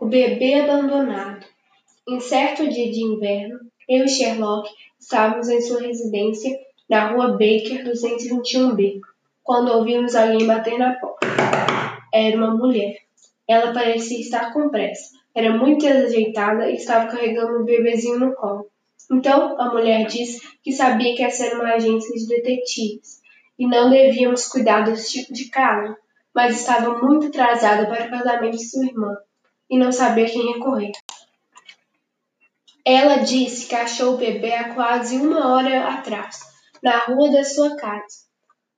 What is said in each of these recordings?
O bebê abandonado. Em certo dia de inverno, eu e Sherlock estávamos em sua residência na rua Baker 221B, quando ouvimos alguém bater na porta. Era uma mulher. Ela parecia estar com pressa. Era muito desajeitada e estava carregando um bebezinho no colo. Então a mulher disse que sabia que essa era uma agência de detetives e não devíamos cuidar desse tipo de caso, mas estava muito atrasada para o casamento de sua irmã e não sabia quem recorrer. Ela disse que achou o bebê há quase uma hora atrás, na rua da sua casa,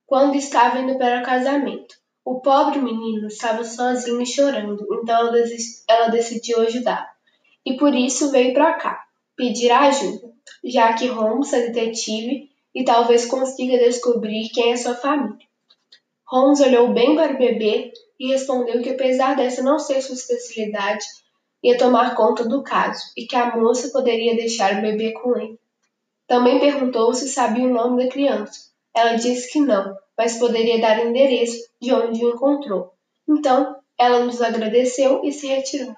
quando estava indo para o casamento. O pobre menino estava sozinho e chorando, então ela decidiu ajudar. E por isso veio para cá, pedir ajuda, já que Holmes é detetive e talvez consiga descobrir quem é sua família. Holmes olhou bem para o bebê e respondeu que, apesar dessa não ser sua especialidade, ia tomar conta do caso e que a moça poderia deixar o bebê com ele. Também perguntou se sabia o nome da criança. Ela disse que não, mas poderia dar o endereço de onde o encontrou. Então, ela nos agradeceu e se retirou.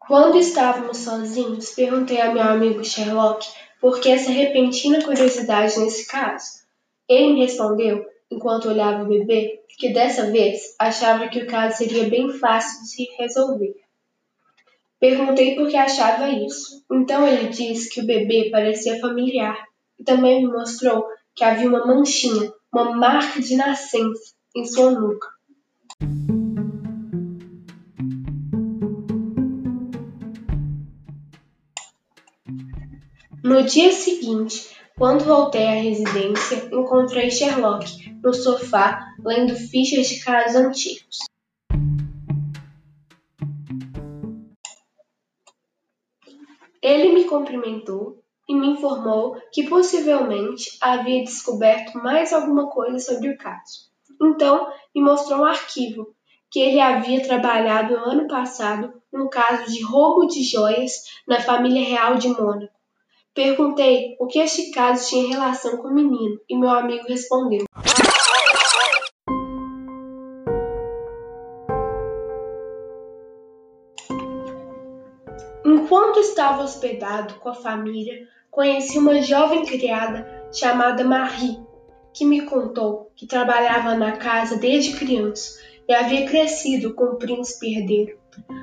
Quando estávamos sozinhos, perguntei ao meu amigo Sherlock por que essa repentina curiosidade nesse caso. Ele me respondeu enquanto olhava o bebê, que dessa vez achava que o caso seria bem fácil de se resolver. Perguntei por que achava isso. Então ele disse que o bebê parecia familiar e também me mostrou que havia uma manchinha, uma marca de nascença em sua nuca. No dia seguinte, quando voltei à residência, encontrei Sherlock no sofá lendo fichas de casos antigos. Ele me cumprimentou e me informou que possivelmente havia descoberto mais alguma coisa sobre o caso. Então, me mostrou um arquivo que ele havia trabalhado no ano passado num caso de roubo de joias na família real de Mônaco. Perguntei o que este caso tinha relação com o menino e meu amigo respondeu. Enquanto estava hospedado com a família, conheci uma jovem criada chamada Marie, que me contou que trabalhava na casa desde criança e havia crescido com o príncipe herdeiro.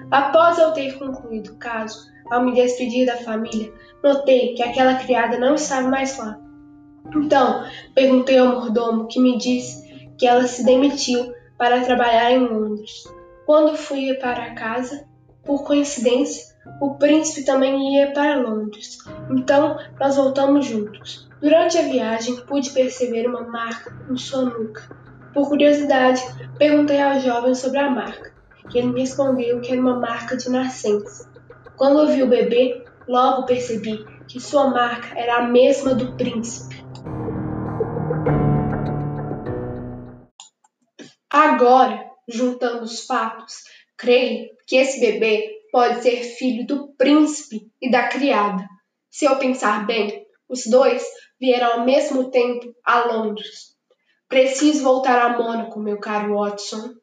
Após eu ter concluído o caso, ao me despedir da família, notei que aquela criada não estava mais lá. Então, perguntei ao mordomo, que me disse que ela se demitiu para trabalhar em Londres. Quando fui para casa, por coincidência, o príncipe também ia para Londres. Então, nós voltamos juntos. Durante a viagem, pude perceber uma marca em sua nuca. Por curiosidade, perguntei ao jovem sobre a marca, que ele me respondeu que era uma marca de nascença. Quando eu vi o bebê, logo percebi que sua marca era a mesma do príncipe. Agora, juntando os fatos, creio que esse bebê pode ser filho do príncipe e da criada. Se eu pensar bem, os dois vieram ao mesmo tempo a Londres. Preciso voltar a Mônaco, meu caro Watson.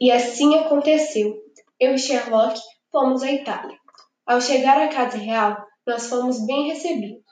E assim aconteceu. Eu e Sherlock fomos à Itália. Ao chegar à Casa Real, nós fomos bem recebidos.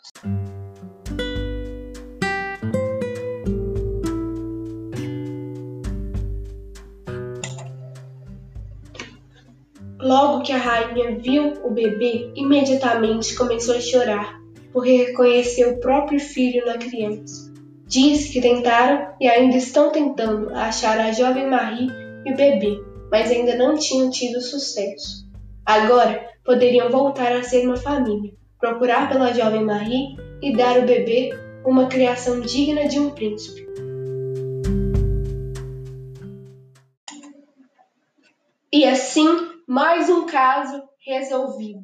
Logo que a rainha viu o bebê, imediatamente começou a chorar, porque reconheceu o próprio filho na criança. Diz que tentaram e ainda estão tentando achar a jovem Marie e o bebê, mas ainda não tinham tido sucesso. Agora poderiam voltar a ser uma família, procurar pela jovem Marie e dar ao bebê uma criação digna de um príncipe. E assim, mais um caso resolvido.